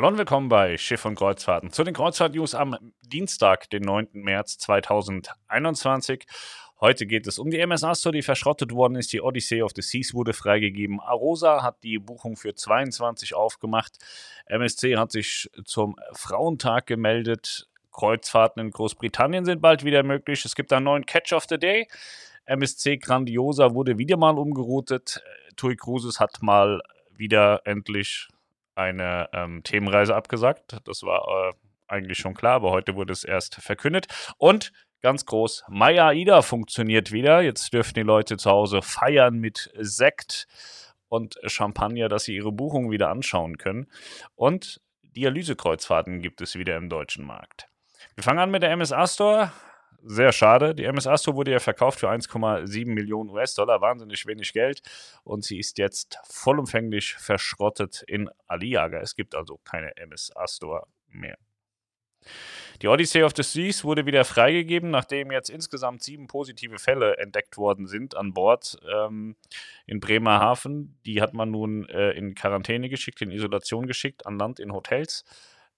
Hallo und willkommen bei Schiff und Kreuzfahrten. Zu den Kreuzfahrt-News am Dienstag, den 9. März 2021. Heute geht es um die MS Astor, die verschrottet worden ist. Die Odyssey of the Seas wurde freigegeben. Arosa hat die Buchung für 22 aufgemacht. MSC hat sich zum Frauentag gemeldet. Kreuzfahrten in Großbritannien sind bald wieder möglich. Es gibt einen neuen Catch of the Day. MSC Grandiosa wurde wieder mal umgeroutet. TUI Cruises hat mal wieder endlich eine ähm, Themenreise abgesagt. Das war äh, eigentlich schon klar, aber heute wurde es erst verkündet. Und ganz groß, Maya Ida funktioniert wieder. Jetzt dürfen die Leute zu Hause feiern mit Sekt und Champagner, dass sie ihre Buchung wieder anschauen können. Und Dialysekreuzfahrten gibt es wieder im deutschen Markt. Wir fangen an mit der MSA Store sehr schade. Die MS Astro wurde ja verkauft für 1,7 Millionen US-Dollar, wahnsinnig wenig Geld. Und sie ist jetzt vollumfänglich verschrottet in Aliaga. Es gibt also keine MS Astro mehr. Die Odyssey of the Seas wurde wieder freigegeben, nachdem jetzt insgesamt sieben positive Fälle entdeckt worden sind an Bord ähm, in Bremerhaven. Die hat man nun äh, in Quarantäne geschickt, in Isolation geschickt, an Land in Hotels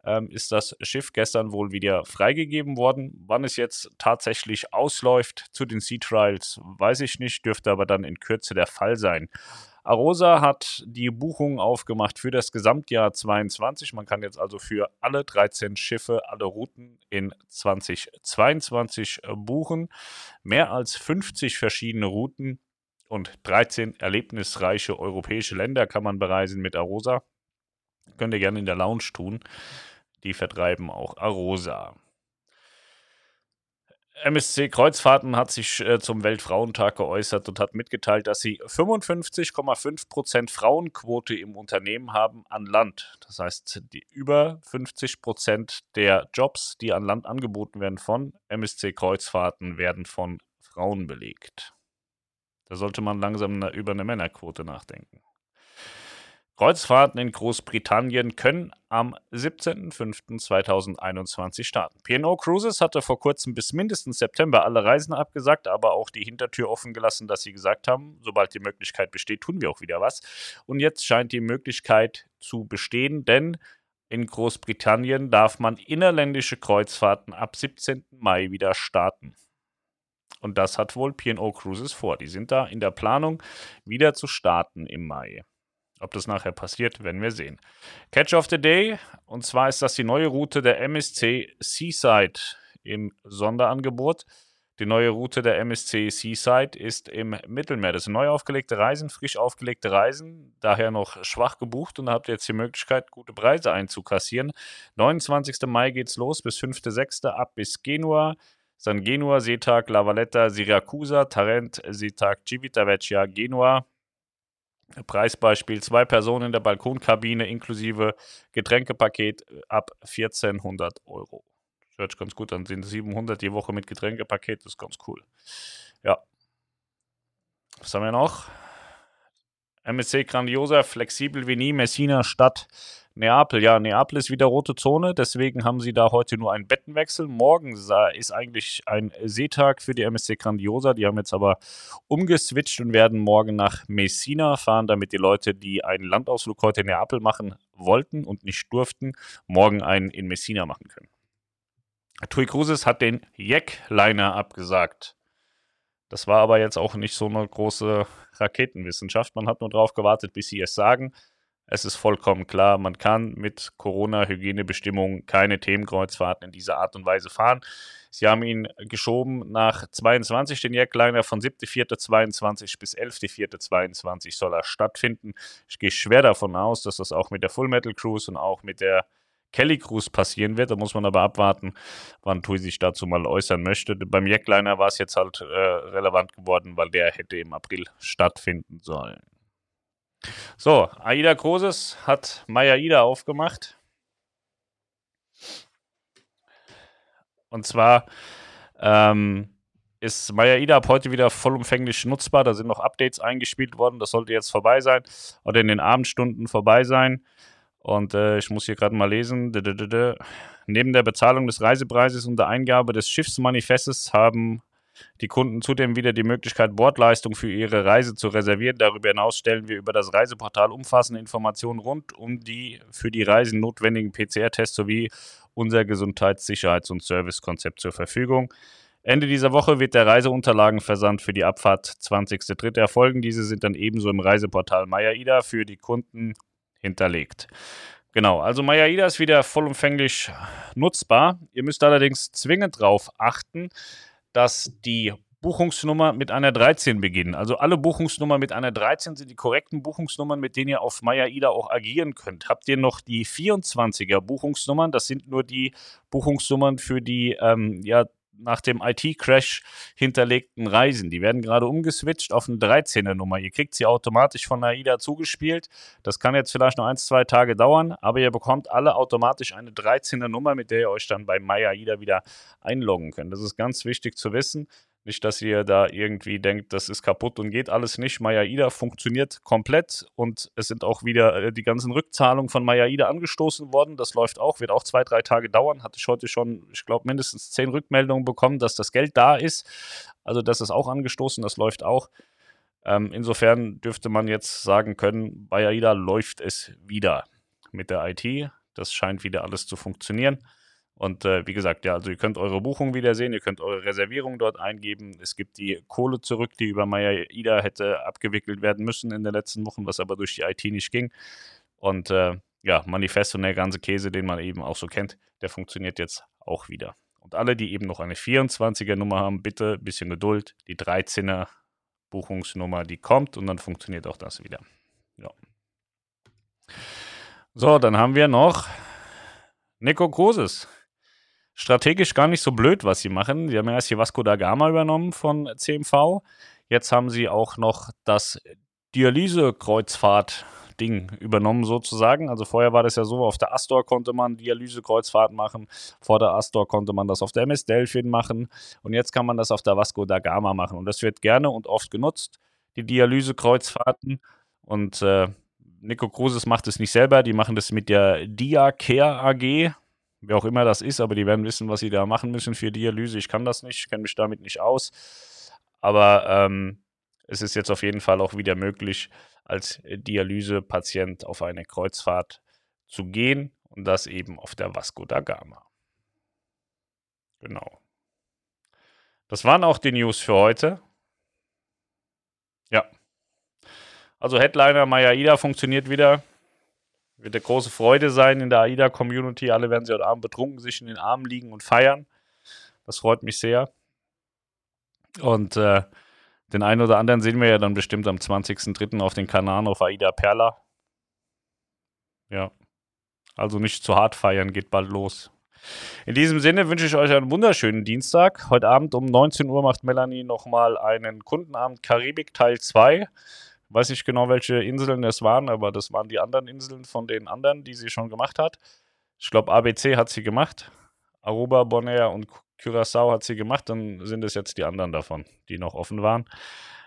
ähm, ist das Schiff gestern wohl wieder freigegeben worden. Wann es jetzt tatsächlich ausläuft zu den Sea Trials, weiß ich nicht, dürfte aber dann in Kürze der Fall sein. Arosa hat die Buchung aufgemacht für das Gesamtjahr 22. Man kann jetzt also für alle 13 Schiffe, alle Routen in 2022 äh, buchen. Mehr als 50 verschiedene Routen und 13 erlebnisreiche europäische Länder kann man bereisen mit Arosa. Könnt ihr gerne in der Lounge tun. Die vertreiben auch Arosa. MSC Kreuzfahrten hat sich äh, zum Weltfrauentag geäußert und hat mitgeteilt, dass sie 55,5% Frauenquote im Unternehmen haben an Land. Das heißt, über 50% der Jobs, die an Land angeboten werden von MSC Kreuzfahrten, werden von Frauen belegt. Da sollte man langsam über eine Männerquote nachdenken. Kreuzfahrten in Großbritannien können am 17.05.2021 starten. P&O Cruises hatte vor kurzem bis mindestens September alle Reisen abgesagt, aber auch die Hintertür offen gelassen, dass sie gesagt haben, sobald die Möglichkeit besteht, tun wir auch wieder was. Und jetzt scheint die Möglichkeit zu bestehen, denn in Großbritannien darf man innerländische Kreuzfahrten ab 17. Mai wieder starten. Und das hat wohl P&O Cruises vor. Die sind da in der Planung, wieder zu starten im Mai. Ob das nachher passiert, werden wir sehen. Catch of the Day, und zwar ist das die neue Route der MSC Seaside im Sonderangebot. Die neue Route der MSC Seaside ist im Mittelmeer. Das sind neu aufgelegte Reisen, frisch aufgelegte Reisen, daher noch schwach gebucht und da habt ihr jetzt die Möglichkeit, gute Preise einzukassieren. 29. Mai geht's los bis 5.6. ab bis Genua. San Genua, Seetag, La Valletta, Siracusa, Tarent, Seetag, Civitavecchia, Genua. Preisbeispiel: zwei Personen in der Balkonkabine inklusive Getränkepaket äh, ab 1400 Euro. Das hört sich ganz gut an. Sind 700 die Woche mit Getränkepaket, das ist ganz cool. Ja. Was haben wir noch? MSC Grandiosa, flexibel wie nie, Messina Stadt Neapel. Ja, Neapel ist wieder rote Zone, deswegen haben sie da heute nur einen Bettenwechsel. Morgen ist eigentlich ein Seetag für die MSC Grandiosa. Die haben jetzt aber umgeswitcht und werden morgen nach Messina fahren, damit die Leute, die einen Landausflug heute in Neapel machen wollten und nicht durften, morgen einen in Messina machen können. TUI Cruises hat den Jackliner abgesagt. Das war aber jetzt auch nicht so eine große Raketenwissenschaft. Man hat nur darauf gewartet, bis sie es sagen. Es ist vollkommen klar, man kann mit Corona-Hygienebestimmungen keine Themenkreuzfahrten in dieser Art und Weise fahren. Sie haben ihn geschoben nach 22, den Jackliner von 7.4.22 bis 11.4.22 soll er stattfinden. Ich gehe schwer davon aus, dass das auch mit der Full Metal Cruise und auch mit der Kelly Cruise passieren wird. Da muss man aber abwarten, wann Tui sich dazu mal äußern möchte. Beim Jackliner war es jetzt halt äh, relevant geworden, weil der hätte im April stattfinden sollen. So, Aida Großes hat Maya Ida aufgemacht. Und zwar ähm, ist Maya Ida ab heute wieder vollumfänglich nutzbar. Da sind noch Updates eingespielt worden. Das sollte jetzt vorbei sein oder in den Abendstunden vorbei sein. Und äh, ich muss hier gerade mal lesen. Neben der Bezahlung des Reisepreises und der Eingabe des Schiffsmanifestes haben die Kunden zudem wieder die Möglichkeit, Bordleistung für ihre Reise zu reservieren. Darüber hinaus stellen wir über das Reiseportal umfassende Informationen rund um die für die Reisen notwendigen PCR-Tests sowie unser Gesundheits-, Sicherheits- und Servicekonzept zur Verfügung. Ende dieser Woche wird der Reiseunterlagenversand für die Abfahrt 20.03. erfolgen. Diese sind dann ebenso im Reiseportal MyAida für die Kunden hinterlegt. Genau, also MyAida ist wieder vollumfänglich nutzbar. Ihr müsst allerdings zwingend darauf achten, dass die Buchungsnummer mit einer 13 beginnen. Also alle Buchungsnummern mit einer 13 sind die korrekten Buchungsnummern, mit denen ihr auf MyAida auch agieren könnt. Habt ihr noch die 24er Buchungsnummern? Das sind nur die Buchungsnummern für die ähm, ja, nach dem IT-Crash hinterlegten Reisen. Die werden gerade umgeswitcht auf eine 13er Nummer. Ihr kriegt sie automatisch von AIDA zugespielt. Das kann jetzt vielleicht noch ein, zwei Tage dauern, aber ihr bekommt alle automatisch eine 13er Nummer, mit der ihr euch dann bei MyAIDA wieder einloggen könnt. Das ist ganz wichtig zu wissen. Nicht, dass ihr da irgendwie denkt, das ist kaputt und geht alles nicht. MyAIDA funktioniert komplett und es sind auch wieder äh, die ganzen Rückzahlungen von MyAIDA angestoßen worden. Das läuft auch, wird auch zwei, drei Tage dauern. Hatte ich heute schon, ich glaube, mindestens zehn Rückmeldungen bekommen, dass das Geld da ist. Also das ist auch angestoßen, das läuft auch. Ähm, insofern dürfte man jetzt sagen können, bei AIDA läuft es wieder mit der IT. Das scheint wieder alles zu funktionieren. Und äh, wie gesagt, ja, also ihr könnt eure Buchung wieder sehen, ihr könnt eure Reservierung dort eingeben. Es gibt die Kohle zurück, die über Maya Ida hätte abgewickelt werden müssen in den letzten Wochen, was aber durch die IT nicht ging. Und äh, ja, Manifest und der ganze Käse, den man eben auch so kennt, der funktioniert jetzt auch wieder. Und alle, die eben noch eine 24er Nummer haben, bitte ein bisschen Geduld. Die 13er Buchungsnummer, die kommt und dann funktioniert auch das wieder. Ja. So, dann haben wir noch Nico Cruises strategisch gar nicht so blöd, was sie machen. Sie haben ja erst die Vasco da Gama übernommen von CMV. Jetzt haben sie auch noch das Dialyse-Kreuzfahrt Ding übernommen sozusagen. Also vorher war das ja so, auf der Astor konnte man Dialyse-Kreuzfahrt machen, vor der Astor konnte man das auf der MS Delphin machen und jetzt kann man das auf der Vasco da Gama machen und das wird gerne und oft genutzt, die Dialyse-Kreuzfahrten und äh, Nico Cruises macht es nicht selber, die machen das mit der Diacare AG wer auch immer das ist, aber die werden wissen, was sie da machen müssen für Dialyse. Ich kann das nicht, kenne mich damit nicht aus. Aber ähm, es ist jetzt auf jeden Fall auch wieder möglich, als Dialysepatient auf eine Kreuzfahrt zu gehen und das eben auf der Vasco da Gama. Genau. Das waren auch die News für heute. Ja. Also Headliner Maya Ida funktioniert wieder. Wird eine große Freude sein in der AIDA-Community. Alle werden sie heute Abend betrunken sich in den Armen liegen und feiern. Das freut mich sehr. Und äh, den einen oder anderen sehen wir ja dann bestimmt am 20.03. auf den Kanaren auf AIDA Perla. Ja. Also nicht zu hart feiern, geht bald los. In diesem Sinne wünsche ich euch einen wunderschönen Dienstag. Heute Abend um 19 Uhr macht Melanie nochmal einen Kundenabend Karibik Teil 2 weiß nicht genau, welche Inseln es waren, aber das waren die anderen Inseln von den anderen, die sie schon gemacht hat. Ich glaube, ABC hat sie gemacht. Aruba, Bonaire und Curaçao hat sie gemacht. Dann sind es jetzt die anderen davon, die noch offen waren.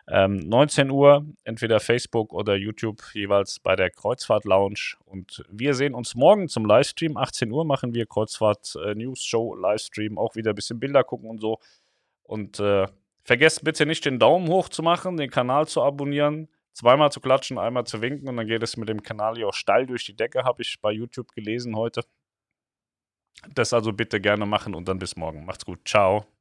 Ähm, 19 Uhr, entweder Facebook oder YouTube, jeweils bei der Kreuzfahrt Lounge. Und wir sehen uns morgen zum Livestream. 18 Uhr machen wir Kreuzfahrt äh, News Show Livestream. Auch wieder ein bisschen Bilder gucken und so. Und äh, vergesst bitte nicht den Daumen hoch zu machen, den Kanal zu abonnieren zweimal zu klatschen, einmal zu winken und dann geht es mit dem Kanal hier auch steil durch die Decke, habe ich bei YouTube gelesen heute. Das also bitte gerne machen und dann bis morgen. Macht's gut. Ciao.